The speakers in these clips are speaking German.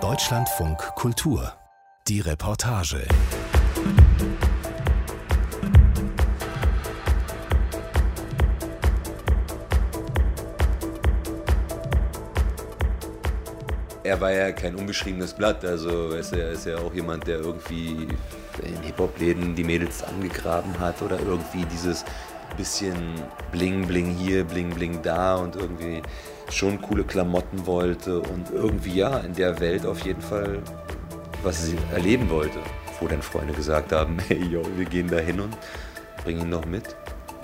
Deutschlandfunk Kultur. Die Reportage. er war ja kein unbeschriebenes Blatt. Also er ist ja, ist ja auch jemand, der irgendwie in Hip-Hop-Läden die Mädels angegraben hat oder irgendwie dieses bisschen Bling Bling hier, Bling Bling da und irgendwie schon coole Klamotten wollte und irgendwie ja in der Welt auf jeden Fall was sie erleben wollte. Wo dann Freunde gesagt haben, hey yo, wir gehen da hin und bringen ihn noch mit.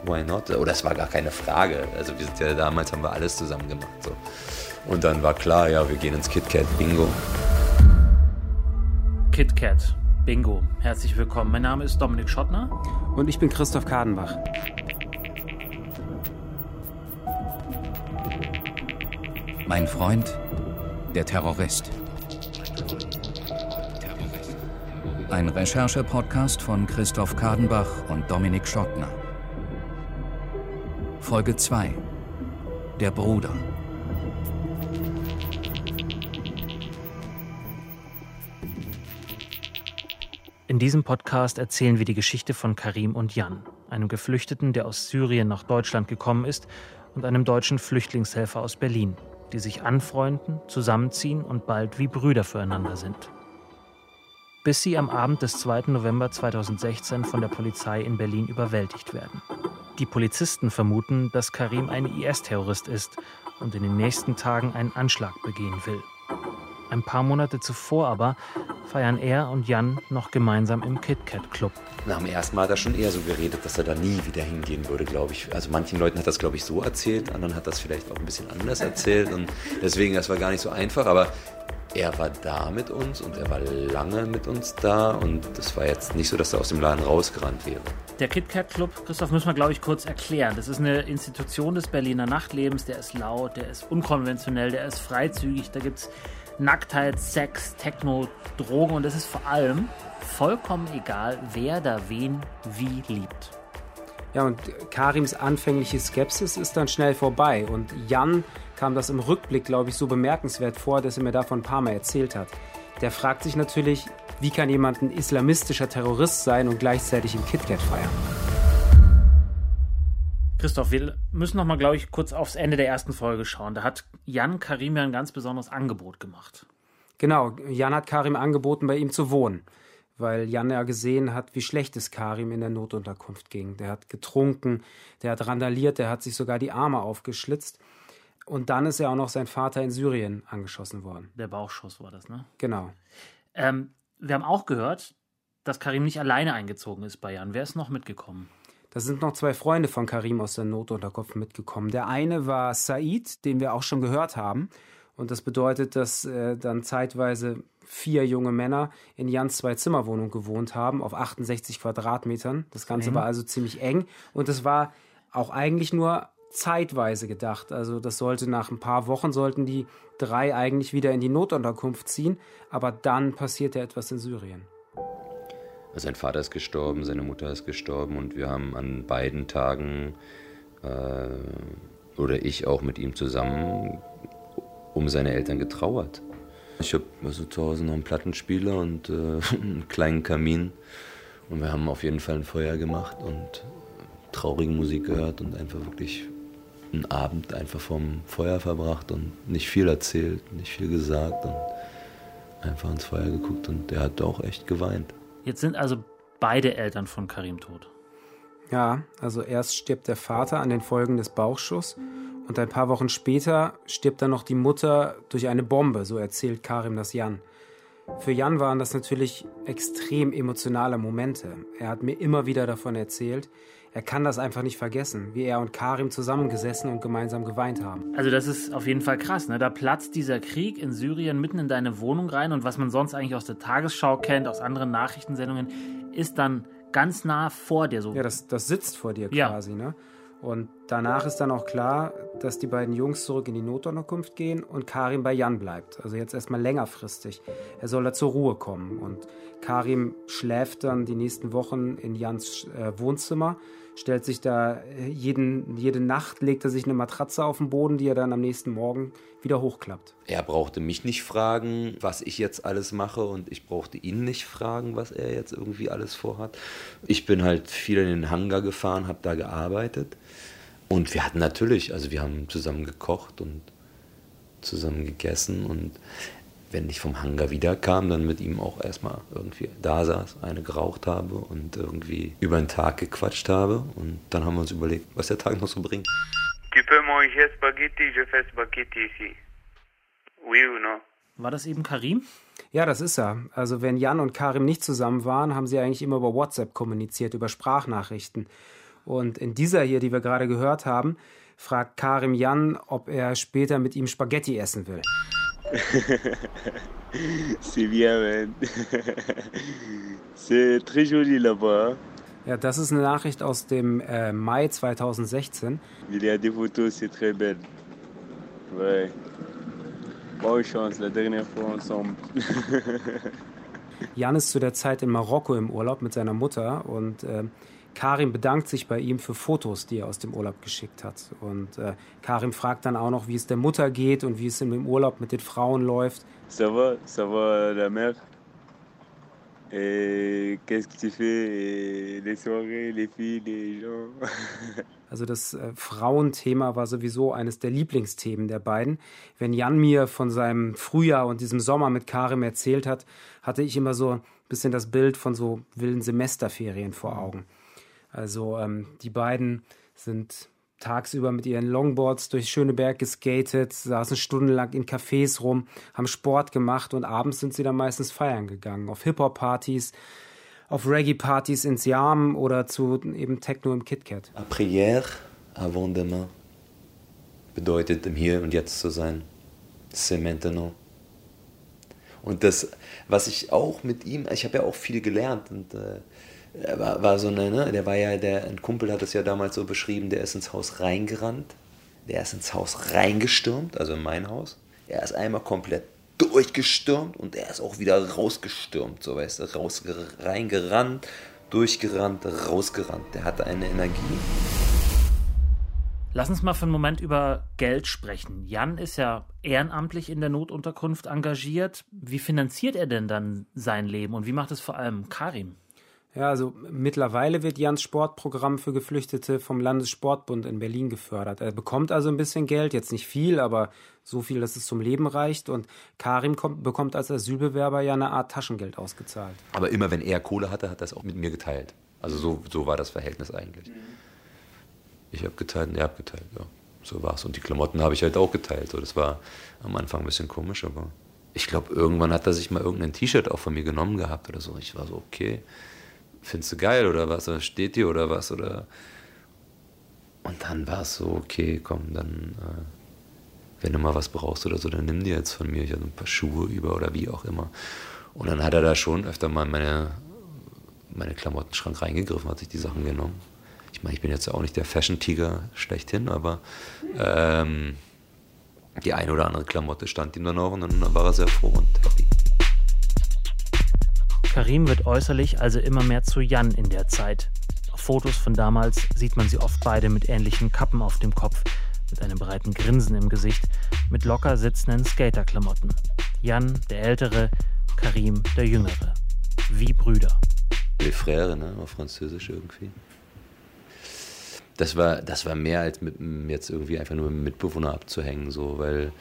Why not? Oder oh, es war gar keine Frage. Also wir sind ja damals haben wir alles zusammen gemacht. So. Und dann war klar, ja, wir gehen ins KitKat Bingo. KitKat Bingo. Herzlich willkommen. Mein Name ist Dominik Schottner. Und ich bin Christoph Kadenbach. Mein Freund, der Terrorist. Ein Recherche-Podcast von Christoph Kadenbach und Dominik Schottner. Folge 2. Der Bruder. In diesem Podcast erzählen wir die Geschichte von Karim und Jan, einem Geflüchteten, der aus Syrien nach Deutschland gekommen ist, und einem deutschen Flüchtlingshelfer aus Berlin, die sich anfreunden, zusammenziehen und bald wie Brüder füreinander sind. Bis sie am Abend des 2. November 2016 von der Polizei in Berlin überwältigt werden. Die Polizisten vermuten, dass Karim ein IS-Terrorist ist und in den nächsten Tagen einen Anschlag begehen will. Ein paar Monate zuvor aber feiern er und Jan noch gemeinsam im KitKat Club. Nach dem ersten Mal hat er schon eher so geredet, dass er da nie wieder hingehen würde, glaube ich. Also manchen Leuten hat das, glaube ich, so erzählt, anderen hat das vielleicht auch ein bisschen anders erzählt und deswegen, das war gar nicht so einfach, aber er war da mit uns und er war lange mit uns da und es war jetzt nicht so, dass er aus dem Laden rausgerannt wäre. Der KitKat Club, Christoph, müssen wir, glaube ich, kurz erklären. Das ist eine Institution des Berliner Nachtlebens. Der ist laut, der ist unkonventionell, der ist freizügig. Da gibt es Nacktheit, Sex, Techno, Drogen und es ist vor allem vollkommen egal, wer da wen wie liebt. Ja, und Karims anfängliche Skepsis ist dann schnell vorbei und Jan kam das im Rückblick, glaube ich, so bemerkenswert vor, dass er mir davon ein paar Mal erzählt hat. Der fragt sich natürlich, wie kann jemand ein islamistischer Terrorist sein und gleichzeitig im KitKat feiern? Christoph, wir müssen noch mal, glaube ich, kurz aufs Ende der ersten Folge schauen. Da hat Jan Karim ja ein ganz besonderes Angebot gemacht. Genau, Jan hat Karim angeboten, bei ihm zu wohnen, weil Jan ja gesehen hat, wie schlecht es Karim in der Notunterkunft ging. Der hat getrunken, der hat randaliert, der hat sich sogar die Arme aufgeschlitzt. Und dann ist ja auch noch sein Vater in Syrien angeschossen worden. Der Bauchschuss war das, ne? Genau. Ähm, wir haben auch gehört, dass Karim nicht alleine eingezogen ist bei Jan. Wer ist noch mitgekommen? Da sind noch zwei Freunde von Karim aus der Notunterkunft mitgekommen. Der eine war Said, den wir auch schon gehört haben. Und das bedeutet, dass äh, dann zeitweise vier junge Männer in Jans Zwei-Zimmer-Wohnung gewohnt haben, auf 68 Quadratmetern. Das Ganze mhm. war also ziemlich eng. Und es war auch eigentlich nur zeitweise gedacht. Also das sollte nach ein paar Wochen sollten die drei eigentlich wieder in die Notunterkunft ziehen. Aber dann passierte etwas in Syrien. Sein Vater ist gestorben, seine Mutter ist gestorben und wir haben an beiden Tagen äh, oder ich auch mit ihm zusammen um seine Eltern getrauert. Ich habe also zu Hause noch einen Plattenspieler und äh, einen kleinen Kamin und wir haben auf jeden Fall ein Feuer gemacht und traurige Musik gehört und einfach wirklich einen Abend einfach vom Feuer verbracht und nicht viel erzählt, nicht viel gesagt und einfach ins Feuer geguckt und der hat auch echt geweint. Jetzt sind also beide Eltern von Karim tot. Ja, also erst stirbt der Vater an den Folgen des Bauchschusses und ein paar Wochen später stirbt dann noch die Mutter durch eine Bombe, so erzählt Karim das Jan. Für Jan waren das natürlich extrem emotionale Momente. Er hat mir immer wieder davon erzählt, er kann das einfach nicht vergessen, wie er und Karim zusammengesessen und gemeinsam geweint haben. Also das ist auf jeden Fall krass, ne? Da platzt dieser Krieg in Syrien mitten in deine Wohnung rein und was man sonst eigentlich aus der Tagesschau kennt, aus anderen Nachrichtensendungen, ist dann ganz nah vor dir so. Ja, das, das sitzt vor dir quasi, ja. ne? Und danach ist dann auch klar, dass die beiden Jungs zurück in die Notunterkunft gehen und Karim bei Jan bleibt. Also jetzt erstmal längerfristig. Er soll da zur Ruhe kommen. Und Karim schläft dann die nächsten Wochen in Jans äh, Wohnzimmer stellt sich da äh, jeden, jede Nacht, legt er sich eine Matratze auf den Boden, die er dann am nächsten Morgen wieder hochklappt. Er brauchte mich nicht fragen, was ich jetzt alles mache und ich brauchte ihn nicht fragen, was er jetzt irgendwie alles vorhat. Ich bin halt viel in den Hangar gefahren, habe da gearbeitet und wir hatten natürlich, also wir haben zusammen gekocht und zusammen gegessen und wenn ich vom Hangar wiederkam, dann mit ihm auch erstmal irgendwie da saß, eine geraucht habe und irgendwie über den Tag gequatscht habe. Und dann haben wir uns überlegt, was der Tag noch so bringt. Tu peux manger spaghetti, je fais spaghetti ici. Oui ou non? War das eben Karim? Ja, das ist er. Also wenn Jan und Karim nicht zusammen waren, haben sie eigentlich immer über WhatsApp kommuniziert, über Sprachnachrichten. Und in dieser hier, die wir gerade gehört haben, fragt Karim Jan, ob er später mit ihm Spaghetti essen will. C'est bien, man. C'est très joli là-bas. Ja, das ist eine Nachricht aus dem äh, Mai 2016. Il y a des photos, c'est très belle. Ouais. Bonne chance, la dernière fois ensemble. Jan ist zu der Zeit in Marokko im Urlaub mit seiner Mutter und äh, Karim bedankt sich bei ihm für Fotos, die er aus dem Urlaub geschickt hat. Und äh, Karim fragt dann auch noch, wie es der Mutter geht und wie es im Urlaub mit den Frauen läuft. Ça va, ça va la mère. Et qu'est-ce que tu fais? Les soirées, les filles, les gens. Also das äh, Frauenthema war sowieso eines der Lieblingsthemen der beiden. Wenn Jan mir von seinem Frühjahr und diesem Sommer mit Karim erzählt hat, hatte ich immer so ein bisschen das Bild von so wilden Semesterferien vor Augen. Also ähm, die beiden sind tagsüber mit ihren Longboards durch Schöneberg geskatet, saßen stundenlang in Cafés rum, haben Sport gemacht und abends sind sie dann meistens feiern gegangen. Auf Hip-Hop-Partys, auf Reggae-Partys ins Jam oder zu eben Techno im KitKat. A prière avant demain bedeutet im Hier und Jetzt zu sein. C'est maintenant. Und das, was ich auch mit ihm, ich habe ja auch viel gelernt und äh, war, war so eine, ne, der war ja, der, ein Kumpel hat es ja damals so beschrieben, der ist ins Haus reingerannt, der ist ins Haus reingestürmt, also in mein Haus. Er ist einmal komplett durchgestürmt und er ist auch wieder rausgestürmt, so weißt du, raus, reingerannt, durchgerannt, rausgerannt. Der hatte eine Energie. Lass uns mal für einen Moment über Geld sprechen. Jan ist ja ehrenamtlich in der Notunterkunft engagiert. Wie finanziert er denn dann sein Leben und wie macht es vor allem Karim? Ja, also mittlerweile wird Jans Sportprogramm für Geflüchtete vom Landessportbund in Berlin gefördert. Er bekommt also ein bisschen Geld, jetzt nicht viel, aber so viel, dass es zum Leben reicht. Und Karim kommt, bekommt als Asylbewerber ja eine Art Taschengeld ausgezahlt. Aber immer wenn er Kohle hatte, hat er es auch mit mir geteilt. Also so, so war das Verhältnis eigentlich. Mhm. Ich habe geteilt und er hat geteilt, ja. So war es. Und die Klamotten habe ich halt auch geteilt. So, das war am Anfang ein bisschen komisch, aber ich glaube, irgendwann hat er sich mal irgendein T-Shirt auch von mir genommen gehabt oder so. Ich war so, okay findest du geil oder was? Oder steht dir oder was? Oder und dann war es so, okay, komm, dann, äh, wenn du mal was brauchst oder so, dann nimm dir jetzt von mir ich ein paar Schuhe über oder wie auch immer. Und dann hat er da schon öfter mal meine, meine Klamottenschrank reingegriffen, hat sich die Sachen genommen. Ich meine, ich bin jetzt auch nicht der Fashion-Tiger schlechthin, aber ähm, die eine oder andere Klamotte stand ihm dann auch und dann war er sehr froh und happy. Karim wird äußerlich also immer mehr zu Jan in der Zeit. Auf Fotos von damals sieht man sie oft beide mit ähnlichen Kappen auf dem Kopf, mit einem breiten Grinsen im Gesicht, mit locker sitzenden Skaterklamotten. Jan, der Ältere, Karim, der Jüngere. Wie Brüder. Les Frères, ne, auf Französisch irgendwie das war, das war mehr als mit jetzt irgendwie einfach nur mit dem Mitbewohner abzuhängen, so, weil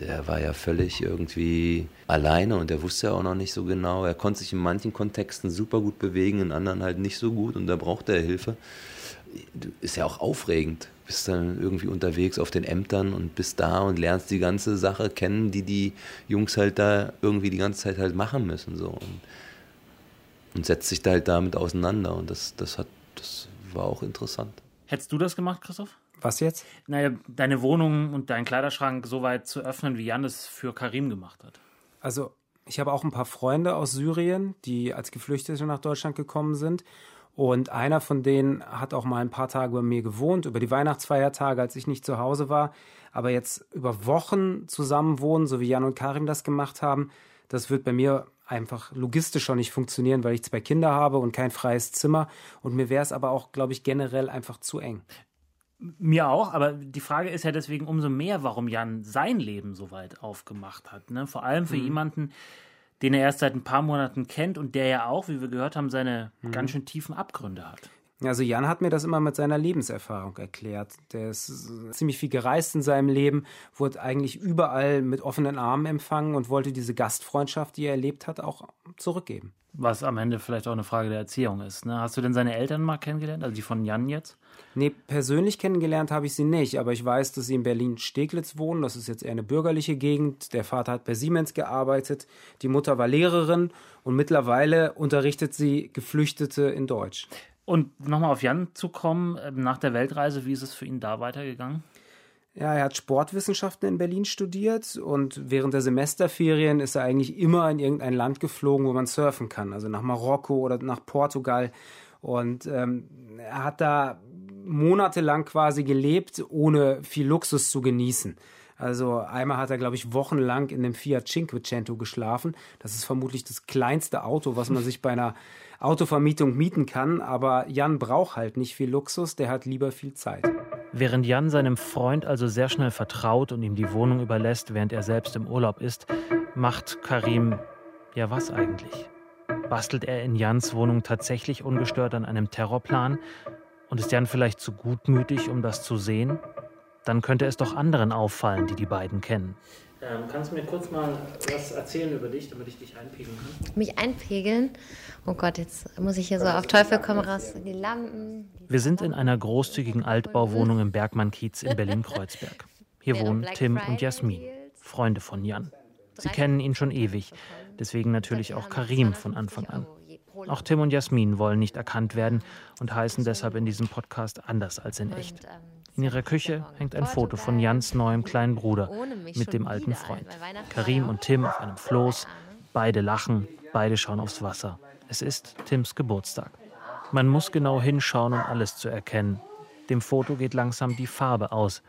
der, der, war ja völlig irgendwie alleine und der wusste ja auch noch nicht so genau. Er konnte sich in manchen Kontexten super gut bewegen, in anderen halt nicht so gut und da brauchte er Hilfe. Ist ja auch aufregend. Bist dann irgendwie unterwegs auf den Ämtern und bist da und lernst die ganze Sache kennen, die die Jungs halt da irgendwie die ganze Zeit halt machen müssen, so. Und, und setzt sich da halt damit auseinander und das, das hat, das war auch interessant. Hättest du das gemacht, Christoph? Was jetzt? Naja, deine Wohnung und deinen Kleiderschrank so weit zu öffnen, wie Jan es für Karim gemacht hat. Also, ich habe auch ein paar Freunde aus Syrien, die als Geflüchtete nach Deutschland gekommen sind. Und einer von denen hat auch mal ein paar Tage bei mir gewohnt, über die Weihnachtsfeiertage, als ich nicht zu Hause war. Aber jetzt über Wochen zusammen wohnen, so wie Jan und Karim das gemacht haben, Das wird bei mir einfach logistisch schon nicht funktionieren, weil ich zwei Kinder habe und kein freies Zimmer. Und mir wäre es aber auch, glaube ich, generell einfach zu eng. Mir auch, aber die Frage ist ja deswegen umso mehr, warum Jan sein Leben so weit aufgemacht hat. Ne? Vor allem für mhm. jemanden, den er erst seit ein paar Monaten kennt und der ja auch, wie wir gehört haben, seine mhm. ganz schön tiefen Abgründe hat. Also Jan hat mir das immer mit seiner Lebenserfahrung erklärt. Der ist ziemlich viel gereist in seinem Leben, wurde eigentlich überall mit offenen Armen empfangen und wollte diese Gastfreundschaft, die er erlebt hat, auch zurückgeben. Was am Ende vielleicht auch eine Frage der Erziehung ist. Ne? Hast du denn seine Eltern mal kennengelernt, also die von Jan jetzt? Nee, persönlich kennengelernt habe ich sie nicht, aber ich weiß, dass sie in Berlin-Steglitz wohnen. Das ist jetzt eher eine bürgerliche Gegend. Der Vater hat bei Siemens gearbeitet, die Mutter war Lehrerin und mittlerweile unterrichtet sie Geflüchtete in Deutsch. Und nochmal auf Jan zu kommen, ähm, nach der Weltreise, wie ist es für ihn da weitergegangen? Ja, er hat Sportwissenschaften in Berlin studiert und während der Semesterferien ist er eigentlich immer in irgendein Land geflogen, wo man surfen kann, also nach Marokko oder nach Portugal. Und ähm, er hat da monatelang quasi gelebt, ohne viel Luxus zu genießen. Also einmal hat er, glaube ich, wochenlang in dem Fiat Cinquecento geschlafen. Das ist vermutlich das kleinste Auto, was man sich bei einer Autovermietung mieten kann. Aber Jan braucht halt nicht viel Luxus, der hat lieber viel Zeit. Während Jan seinem Freund also sehr schnell vertraut und ihm die Wohnung überlässt, während er selbst im Urlaub ist, macht Karim ja was eigentlich? Bastelt er in Jans Wohnung tatsächlich ungestört an einem Terrorplan? Und ist Jan vielleicht zu gutmütig, um das zu sehen? Dann könnte es doch anderen auffallen, die die beiden kennen. Ähm, kannst du mir kurz mal was erzählen über dich, damit ich dich einpegeln kann? Mich einpegeln? Oh Gott, jetzt muss ich hier so auf Teufel komm raus. Die Lampen. Die Wir sind in einer großzügigen Altbauwohnung im Bergmann-Kiez in Berlin-Kreuzberg. Hier wohnen Tim und Jasmin, Freunde von Jan. Sie kennen ihn schon ewig, deswegen natürlich auch Karim von Anfang an. Auch Tim und Jasmin wollen nicht erkannt werden und heißen deshalb in diesem Podcast anders als in echt. In ihrer Küche hängt ein Foto von Jans neuem kleinen Bruder mit dem alten Freund. Karim und Tim auf einem Floß. Beide lachen, beide schauen aufs Wasser. Es ist Tims Geburtstag. Man muss genau hinschauen, um alles zu erkennen. Dem Foto geht langsam die Farbe aus,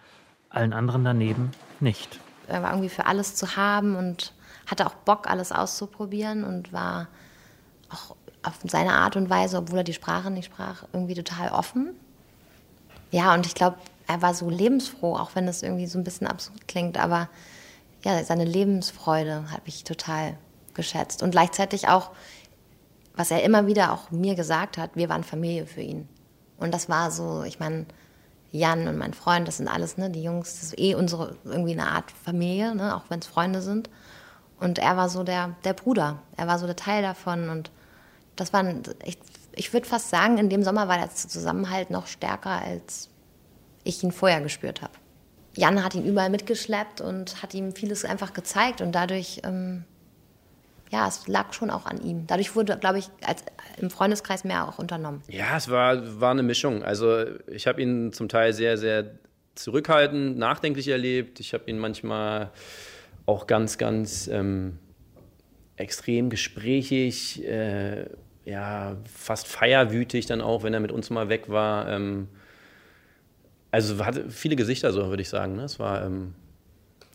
allen anderen daneben nicht. Er war irgendwie für alles zu haben und hatte auch Bock, alles auszuprobieren und war auch auf seine Art und Weise, obwohl er die Sprache nicht sprach, irgendwie total offen. Ja, und ich glaube, er war so lebensfroh, auch wenn das irgendwie so ein bisschen absurd klingt, aber ja, seine Lebensfreude habe ich total geschätzt. Und gleichzeitig auch, was er immer wieder auch mir gesagt hat, wir waren Familie für ihn. Und das war so, ich meine, Jan und mein Freund, das sind alles, ne, die Jungs, das ist eh unsere, irgendwie eine Art Familie, ne, auch wenn es Freunde sind. Und er war so der, der Bruder, er war so der Teil davon. Und das war, ich, ich würde fast sagen, in dem Sommer war der Zusammenhalt noch stärker als ich ihn vorher gespürt habe. Jan hat ihn überall mitgeschleppt und hat ihm vieles einfach gezeigt und dadurch, ähm, ja, es lag schon auch an ihm. Dadurch wurde, glaube ich, als, im Freundeskreis mehr auch unternommen. Ja, es war, war eine Mischung. Also ich habe ihn zum Teil sehr, sehr zurückhaltend, nachdenklich erlebt. Ich habe ihn manchmal auch ganz, ganz ähm, extrem gesprächig, äh, ja, fast feierwütig dann auch, wenn er mit uns mal weg war. Ähm, also hatte viele Gesichter, so würde ich sagen. Ne? Es war ähm,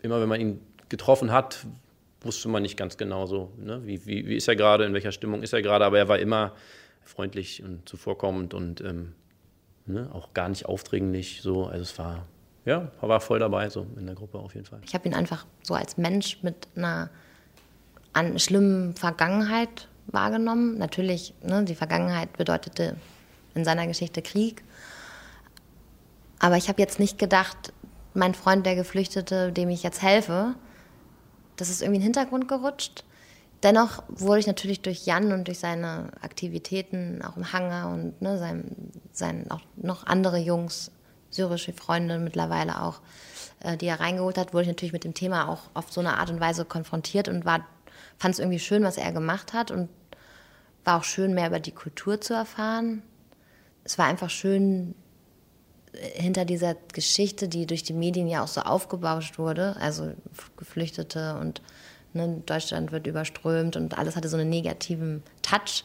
immer, wenn man ihn getroffen hat, wusste man nicht ganz genau so, ne? wie, wie, wie ist er gerade, in welcher Stimmung ist er gerade, aber er war immer freundlich und zuvorkommend und ähm, ne? auch gar nicht aufdringlich. So. Also es war, ja, er war voll dabei so in der Gruppe auf jeden Fall. Ich habe ihn einfach so als Mensch mit einer an schlimmen Vergangenheit wahrgenommen. Natürlich, ne, die Vergangenheit bedeutete in seiner Geschichte Krieg aber ich habe jetzt nicht gedacht, mein Freund, der Geflüchtete, dem ich jetzt helfe, das ist irgendwie in den Hintergrund gerutscht. Dennoch wurde ich natürlich durch Jan und durch seine Aktivitäten auch im Hangar und ne, sein, sein, auch noch andere Jungs, syrische Freunde mittlerweile auch, äh, die er reingeholt hat, wurde ich natürlich mit dem Thema auch auf so eine Art und Weise konfrontiert und fand es irgendwie schön, was er gemacht hat und war auch schön, mehr über die Kultur zu erfahren. Es war einfach schön, hinter dieser Geschichte, die durch die Medien ja auch so aufgebauscht wurde, also Geflüchtete und ne, Deutschland wird überströmt und alles hatte so einen negativen Touch,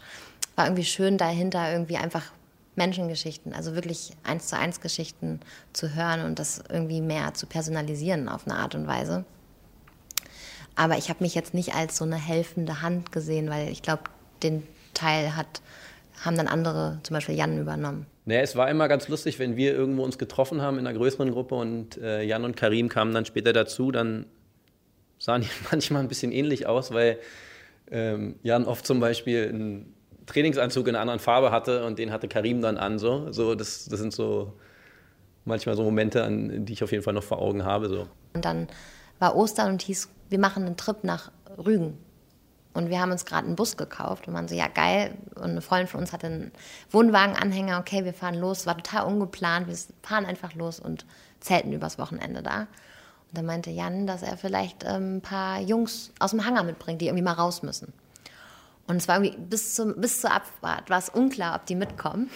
war irgendwie schön dahinter irgendwie einfach Menschengeschichten, also wirklich eins zu eins Geschichten zu hören und das irgendwie mehr zu personalisieren auf eine Art und Weise. Aber ich habe mich jetzt nicht als so eine helfende Hand gesehen, weil ich glaube, den Teil hat, haben dann andere, zum Beispiel Jan, übernommen. Naja, es war immer ganz lustig, wenn wir irgendwo uns getroffen haben in einer größeren Gruppe und äh, Jan und Karim kamen dann später dazu, dann sahen die manchmal ein bisschen ähnlich aus, weil ähm, Jan oft zum Beispiel einen Trainingsanzug in einer anderen Farbe hatte und den hatte Karim dann an. So, so das, das sind so manchmal so Momente, an, die ich auf jeden Fall noch vor Augen habe. So. Und dann war Ostern und hieß, wir machen einen Trip nach Rügen. Und wir haben uns gerade einen Bus gekauft und waren so, ja geil. Und eine Freundin von uns hatte einen Wohnwagenanhänger. Okay, wir fahren los. War total ungeplant. Wir fahren einfach los und zelten übers Wochenende da. Und dann meinte Jan, dass er vielleicht ähm, ein paar Jungs aus dem Hangar mitbringt, die irgendwie mal raus müssen. Und es war irgendwie bis, zum, bis zur Abfahrt war es unklar, ob die mitkommen.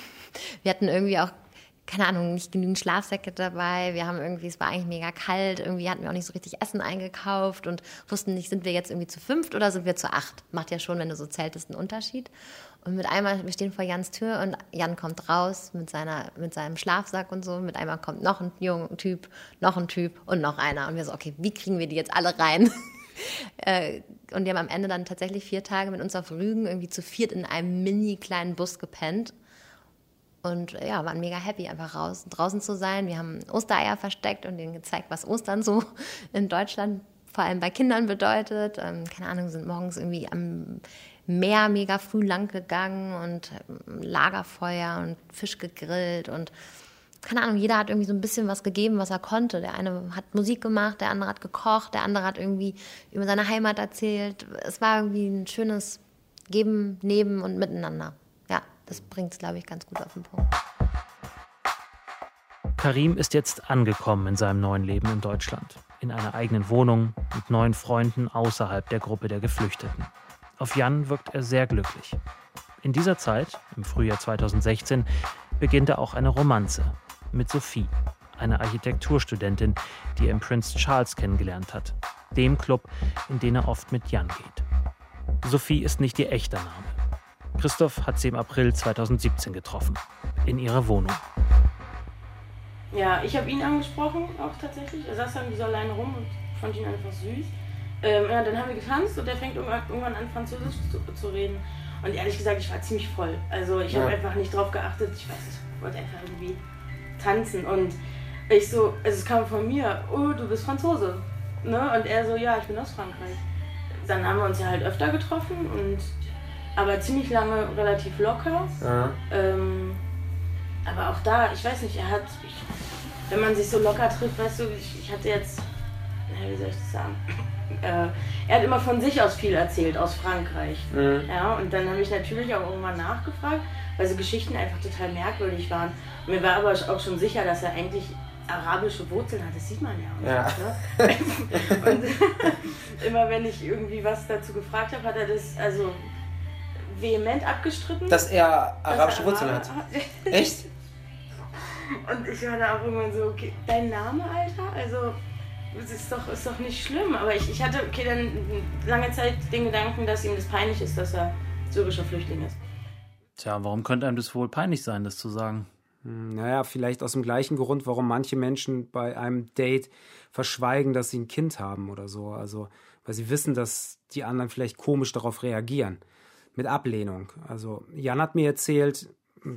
Wir hatten irgendwie auch keine Ahnung, nicht genügend Schlafsäcke dabei. Wir haben irgendwie, es war eigentlich mega kalt. Irgendwie hatten wir auch nicht so richtig Essen eingekauft und wussten nicht, sind wir jetzt irgendwie zu fünft oder sind wir zu acht? Macht ja schon, wenn du so zeltest, einen Unterschied. Und mit einmal, wir stehen vor Jans Tür und Jan kommt raus mit, seiner, mit seinem Schlafsack und so. Mit einmal kommt noch ein junger Typ, noch ein Typ und noch einer. Und wir so, okay, wie kriegen wir die jetzt alle rein? Äh, und die haben am Ende dann tatsächlich vier Tage mit uns auf Rügen irgendwie zu viert in einem mini kleinen Bus gepennt und ja, waren mega happy, einfach raus, draußen zu sein. Wir haben Ostereier versteckt und denen gezeigt, was Ostern so in Deutschland vor allem bei Kindern bedeutet. Ähm, keine Ahnung, sind morgens irgendwie am Meer mega früh lang gegangen und ähm, Lagerfeuer und Fisch gegrillt und keine Ahnung, jeder hat irgendwie so ein bisschen was gegeben, was er konnte. Der eine hat Musik gemacht, der andere hat gekocht, der andere hat irgendwie über seine Heimat erzählt. Es war irgendwie ein schönes Geben, Neben und Miteinander das bringt es, glaube ich, ganz gut auf den Punkt. Karim ist jetzt angekommen in seinem neuen Leben in Deutschland. In einer eigenen Wohnung, mit neuen Freunden außerhalb der Gruppe der Geflüchteten. Auf Jan wirkt er sehr glücklich. In dieser Zeit, im Frühjahr 2016, beginnt er auch eine Romanze mit Sophie, einer Architekturstudentin, die er im Prince Charles kennengelernt hat, dem Club, in den er oft mit Jan geht. Sophie ist nicht ihr echter Name. Christoph hat sie im April 2017 getroffen, in ihrer Wohnung. Ja, ich habe ihn angesprochen, auch tatsächlich. Er saß dann so alleine rum und fand ihn einfach süß. Ähm, ja, dann haben wir getanzt und er fängt irgendwann an, Französisch zu, zu, reden. Und ehrlich gesagt, ich war ziemlich voll. Also ich ja. habe einfach nicht drauf geachtet. Ich weiß, ich wollte einfach irgendwie tanzen. Und ich so, also es kam von mir, oh, du bist Franzose. Ne? Und er so, ja, ich bin aus Frankreich. Dann haben wir uns ja halt öfter getroffen und aber ziemlich lange relativ locker. Ja. Ähm, aber auch da, ich weiß nicht, er hat, ich, wenn man sich so locker trifft, weißt du, ich, ich hatte jetzt, wie soll ich das sagen? Äh, er hat immer von sich aus viel erzählt, aus Frankreich. Mhm. Ja, und dann habe ich natürlich auch irgendwann nachgefragt, weil so Geschichten einfach total merkwürdig waren. Und mir war aber auch schon sicher, dass er eigentlich arabische Wurzeln hat, das sieht man ja. Auch ja. Nicht, ne? und immer wenn ich irgendwie was dazu gefragt habe, hat er das, also vehement abgestritten. Dass er arabische Wurzeln hat. Echt? Und ich war da auch irgendwann so, okay, dein Name, Alter? Also, es ist doch, ist doch nicht schlimm. Aber ich, ich hatte, okay, dann lange Zeit den Gedanken, dass ihm das peinlich ist, dass er syrischer Flüchtling ist. Tja, warum könnte einem das wohl peinlich sein, das zu sagen? Hm, naja, vielleicht aus dem gleichen Grund, warum manche Menschen bei einem Date verschweigen, dass sie ein Kind haben oder so. Also, weil sie wissen, dass die anderen vielleicht komisch darauf reagieren mit Ablehnung. Also Jan hat mir erzählt,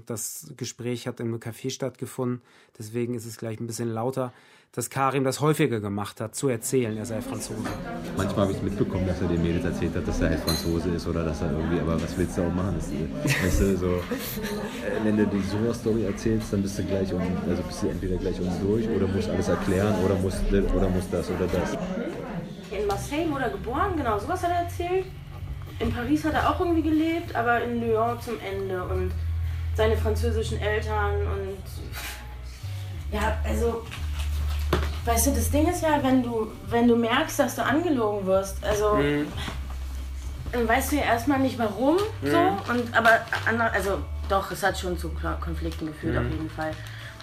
das Gespräch hat in einem Café stattgefunden, deswegen ist es gleich ein bisschen lauter, dass Karim das häufiger gemacht hat, zu erzählen, er sei Franzose. Manchmal habe ich mitbekommen, dass er den Mädels erzählt hat, dass er halt Franzose ist oder dass er irgendwie, aber was willst du auch machen? Das, weißt du, so, äh, wenn du die so eine Story erzählst, dann bist du gleich um, also bist du entweder gleich um durch oder musst alles erklären oder musst, oder musst das oder das. In Marseille wurde er geboren, genau, sowas hat er erzählt in Paris hat er auch irgendwie gelebt, aber in Lyon zum Ende und seine französischen Eltern und ja, also weißt du, das Ding ist ja, wenn du wenn du merkst, dass du angelogen wirst, also mhm. dann weißt du ja erstmal nicht warum mhm. so und aber also doch, es hat schon zu Konflikten geführt mhm. auf jeden Fall.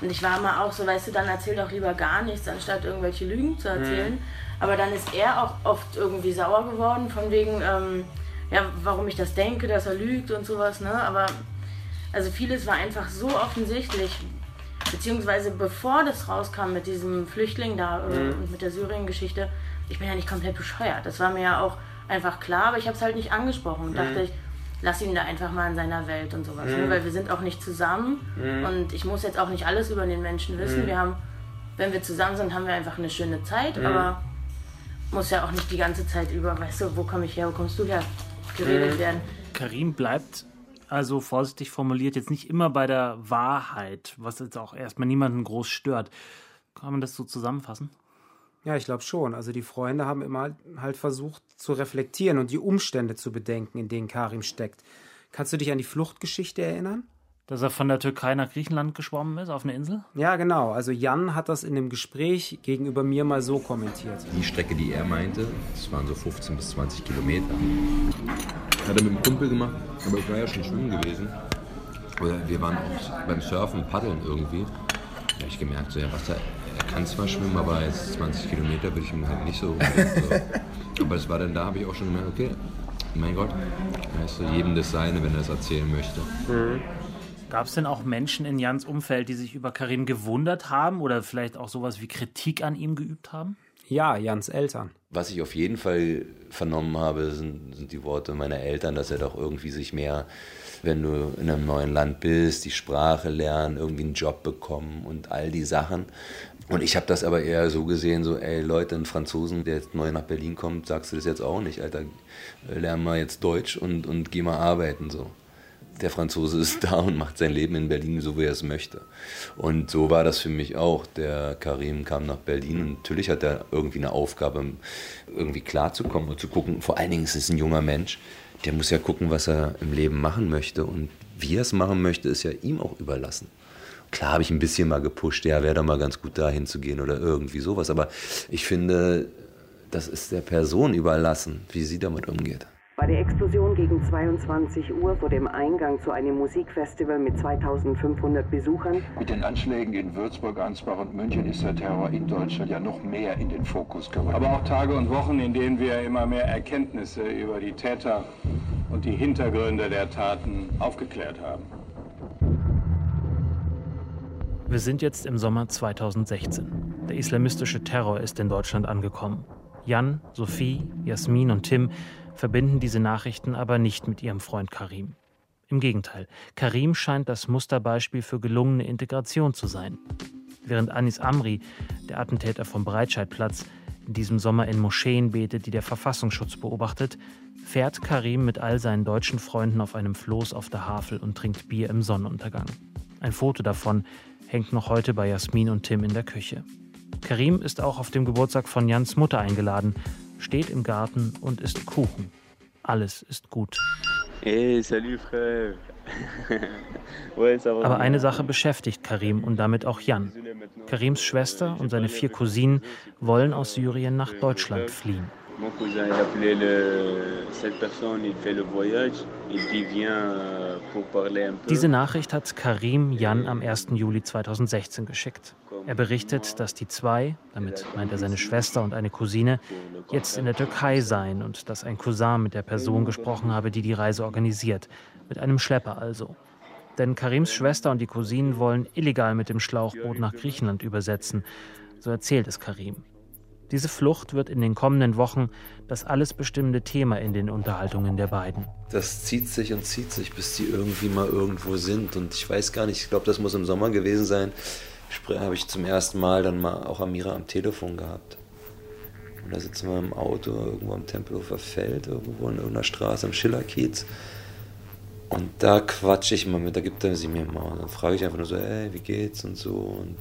Und ich war mal auch so, weißt du, dann erzähl doch lieber gar nichts, anstatt irgendwelche Lügen zu erzählen. Mhm. Aber dann ist er auch oft irgendwie sauer geworden, von wegen, ähm, ja, warum ich das denke, dass er lügt und sowas, ne? Aber also vieles war einfach so offensichtlich. Beziehungsweise bevor das rauskam mit diesem Flüchtling da äh, mhm. und mit der Syrien-Geschichte, ich bin ja nicht komplett bescheuert. Das war mir ja auch einfach klar, aber ich habe es halt nicht angesprochen und mhm. dachte ich, lass ihn da einfach mal in seiner Welt und sowas. Ne? Mhm. Ne? Weil wir sind auch nicht zusammen mhm. und ich muss jetzt auch nicht alles über den Menschen wissen. Mhm. Wir haben, wenn wir zusammen sind, haben wir einfach eine schöne Zeit, mhm. aber muss ja auch nicht die ganze Zeit über, weißt du, wo komme ich her, wo kommst du her, geredet mhm. werden. Karim bleibt also vorsichtig formuliert jetzt nicht immer bei der Wahrheit, was jetzt auch erstmal niemanden groß stört. Kann man das so zusammenfassen? Ja, ich glaube schon. Also die Freunde haben immer halt versucht zu reflektieren und die Umstände zu bedenken, in denen Karim steckt. Kannst du dich an die Fluchtgeschichte erinnern? Dass er von der Türkei nach Griechenland geschwommen ist, auf eine Insel? Ja, genau. Also Jan hat das in dem Gespräch gegenüber mir mal so kommentiert. Die Strecke, die er meinte, das waren so 15 bis 20 Kilometer. Hat er mit dem Kumpel gemacht, aber ich war ja schon schwimmen gewesen. Oder wir waren auch beim Surfen, Paddeln irgendwie. Da habe ich gemerkt, so, ja, Wasser, er kann zwar schwimmen, aber jetzt 20 Kilometer würde ich ihm halt nicht so. so. Aber es war dann da, habe ich auch schon gemerkt, okay, mein Gott, weißt du, jedem das Seine, wenn er es erzählen möchte. Mhm. Gab es denn auch Menschen in Jans Umfeld, die sich über Karim gewundert haben oder vielleicht auch sowas wie Kritik an ihm geübt haben? Ja, Jans Eltern. Was ich auf jeden Fall vernommen habe, sind, sind die Worte meiner Eltern, dass er doch irgendwie sich mehr, wenn du in einem neuen Land bist, die Sprache lernen, irgendwie einen Job bekommen und all die Sachen. Und ich habe das aber eher so gesehen, so, ey Leute, ein Franzosen, der jetzt neu nach Berlin kommt, sagst du das jetzt auch nicht, Alter, lern mal jetzt Deutsch und, und geh mal arbeiten, so der Franzose ist da und macht sein Leben in Berlin so, wie er es möchte. Und so war das für mich auch. Der Karim kam nach Berlin und natürlich hat er irgendwie eine Aufgabe, irgendwie klarzukommen und zu gucken. Vor allen Dingen ist es ein junger Mensch, der muss ja gucken, was er im Leben machen möchte. Und wie er es machen möchte, ist ja ihm auch überlassen. Klar habe ich ein bisschen mal gepusht, ja, wäre doch mal ganz gut dahin zu gehen oder irgendwie sowas. Aber ich finde, das ist der Person überlassen, wie sie damit umgeht. Bei der Explosion gegen 22 Uhr vor dem Eingang zu einem Musikfestival mit 2500 Besuchern. Mit den Anschlägen in Würzburg, Ansbach und München ist der Terror in Deutschland ja noch mehr in den Fokus gerückt. Aber auch Tage und Wochen, in denen wir immer mehr Erkenntnisse über die Täter und die Hintergründe der Taten aufgeklärt haben. Wir sind jetzt im Sommer 2016. Der islamistische Terror ist in Deutschland angekommen. Jan, Sophie, Jasmin und Tim verbinden diese Nachrichten aber nicht mit ihrem Freund Karim. Im Gegenteil, Karim scheint das Musterbeispiel für gelungene Integration zu sein. Während Anis Amri, der Attentäter vom Breitscheidplatz, in diesem Sommer in Moscheen betet, die der Verfassungsschutz beobachtet, fährt Karim mit all seinen deutschen Freunden auf einem Floß auf der Havel und trinkt Bier im Sonnenuntergang. Ein Foto davon hängt noch heute bei Jasmin und Tim in der Küche. Karim ist auch auf dem Geburtstag von Jans Mutter eingeladen, steht im Garten und isst Kuchen. Alles ist gut. Hey, salut, frère. Aber eine Sache beschäftigt Karim und damit auch Jan. Karims Schwester und seine vier Cousinen wollen aus Syrien nach Deutschland fliehen. Mon cousin, il appelait le, cette personne, il fait le voyage, il dit viens euh, pour parler un peu. Diese Nachricht hat Karim Jan am 1. Juli 2016 geschickt. Er berichtet, dass die zwei, damit meint er seine Schwester und eine Cousine, jetzt in der Türkei seien und dass ein Cousin mit der Person gesprochen habe, die die Reise organisiert. Mit einem Schlepper also. Denn Karims Schwester und die Cousinen wollen illegal mit dem Schlauchboot nach Griechenland übersetzen. So erzählt es Karim. Diese Flucht wird in den kommenden Wochen das alles bestimmende Thema in den Unterhaltungen der beiden. Das zieht sich und zieht sich, bis die irgendwie mal irgendwo sind. Und ich weiß gar nicht, ich glaube, das muss im Sommer gewesen sein. Habe ich zum ersten Mal dann mal auch Amira am Telefon gehabt. Und da sitzen wir im Auto irgendwo am Tempelhofer Feld, irgendwo in irgendeiner Straße am Schillerkiez. Und da quatsche ich mal mit, da gibt er sie mir mal. Und dann frage ich einfach nur so, ey, wie geht's und so. Und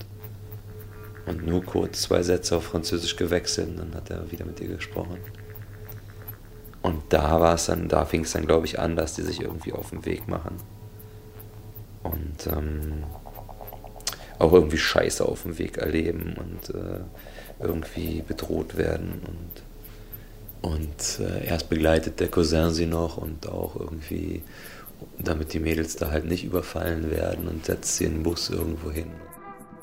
und nur kurz zwei Sätze auf Französisch gewechselt und dann hat er wieder mit ihr gesprochen. Und da war es dann, da fing es dann, glaube ich, an, dass die sich irgendwie auf den Weg machen. Und ähm, auch irgendwie Scheiße auf dem Weg erleben und äh, irgendwie bedroht werden. Und, und äh, erst begleitet der Cousin sie noch und auch irgendwie, damit die Mädels da halt nicht überfallen werden und setzt sie in den Bus irgendwo hin.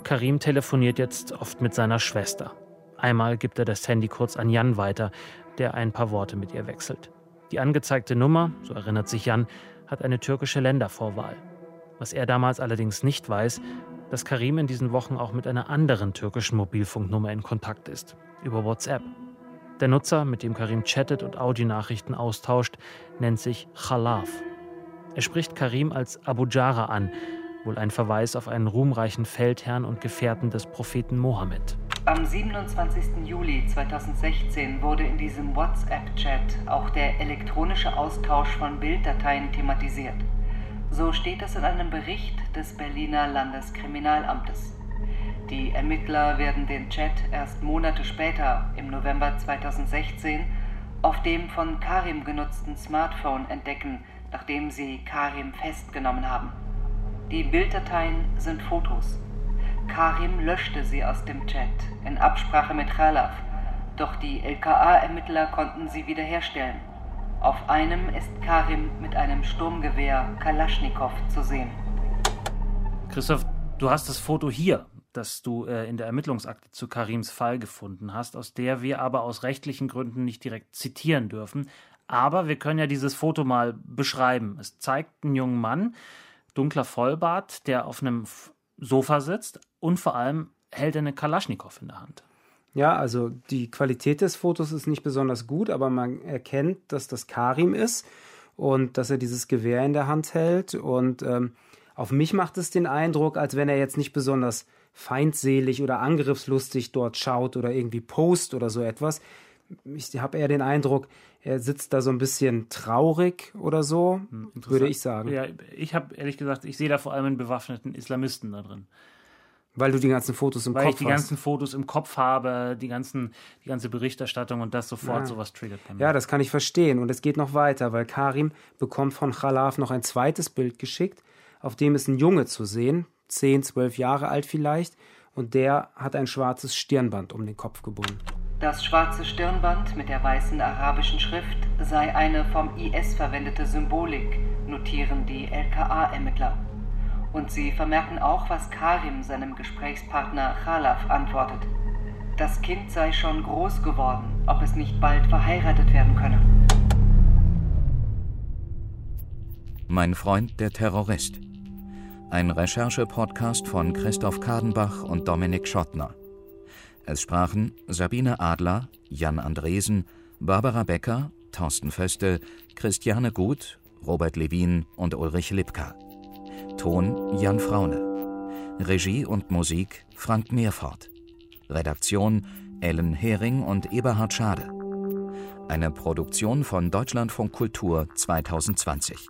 Karim telefoniert jetzt oft mit seiner Schwester. Einmal gibt er das Handy kurz an Jan weiter, der ein paar Worte mit ihr wechselt. Die angezeigte Nummer, so erinnert sich Jan, hat eine türkische Ländervorwahl. Was er damals allerdings nicht weiß, dass Karim in diesen Wochen auch mit einer anderen türkischen Mobilfunknummer in Kontakt ist, über WhatsApp. Der Nutzer, mit dem Karim chattet und Audionachrichten austauscht, nennt sich Khalaf. Er spricht Karim als Abu Jara an, wohl ein Verweis auf einen ruhmreichen Feldherrn und Gefährten des Propheten Mohammed. Am 27. Juli 2016 wurde in diesem WhatsApp-Chat auch der elektronische Austausch von Bilddateien thematisiert. So steht es in einem Bericht des Berliner Landeskriminalamtes. Die Ermittler werden den Chat erst Monate später, im November 2016, auf dem von Karim genutzten Smartphone entdecken, nachdem sie Karim festgenommen haben. Die Bilddateien sind Fotos. Karim löschte sie aus dem Chat in Absprache mit Khalaf, doch die LKA-Ermittler konnten sie wiederherstellen. Auf einem ist Karim mit einem Sturmgewehr Kalaschnikow zu sehen. Christoph, du hast das Foto hier, das du äh, in der Ermittlungsakte zu Karims Fall gefunden hast, aus der wir aber aus rechtlichen Gründen nicht direkt zitieren dürfen. Aber wir können ja dieses Foto mal beschreiben. Es zeigt einen jungen Mann, dunkler Vollbart, der auf einem Sofa sitzt und vor allem hält er eine Kalaschnikow in der Hand. Ja, also die Qualität des Fotos ist nicht besonders gut, aber man erkennt, dass das Karim ist und dass er dieses Gewehr in der Hand hält. Und ähm, auf mich macht es den Eindruck, als wenn er jetzt nicht besonders feindselig oder angriffslustig dort schaut oder irgendwie post oder so etwas. Ich habe eher den Eindruck, er sitzt da so ein bisschen traurig oder so, hm, würde ich sagen. Ja, ich habe ehrlich gesagt, ich sehe da vor allem einen bewaffneten Islamisten da drin. Weil du die ganzen Fotos im Weil Kopf hast. Weil ich die ganzen Fotos im Kopf habe, die, ganzen, die ganze Berichterstattung und das sofort ja. sowas triggert bei mir. Ja, das kann ich verstehen. Und es geht noch weiter, weil Karim bekommt von Khalaf noch ein zweites Bild geschickt, auf dem ist ein Junge zu sehen, 10, 12 Jahre alt vielleicht, und der hat ein schwarzes Stirnband um den Kopf gebunden. Das schwarze Stirnband mit der weißen arabischen Schrift sei eine vom IS verwendete Symbolik, notieren die LKA-Ermittler. Und sie vermerken auch, was Karim seinem Gesprächspartner Khalaf antwortet. Das Kind sei schon groß geworden, ob es nicht bald verheiratet werden könne. Mein Freund der Terrorist. Ein Recherche-Podcast von Christoph Kadenbach und Dominik Schottner. Es sprachen Sabine Adler, Jan Andresen, Barbara Becker, Thorsten Föste, Christiane Gut, Robert Levin und Ulrich Lipka. Ton Jan Fraune. Regie und Musik Frank Meerfort. Redaktion Ellen Hering und Eberhard Schade. Eine Produktion von Deutschlandfunk Kultur 2020.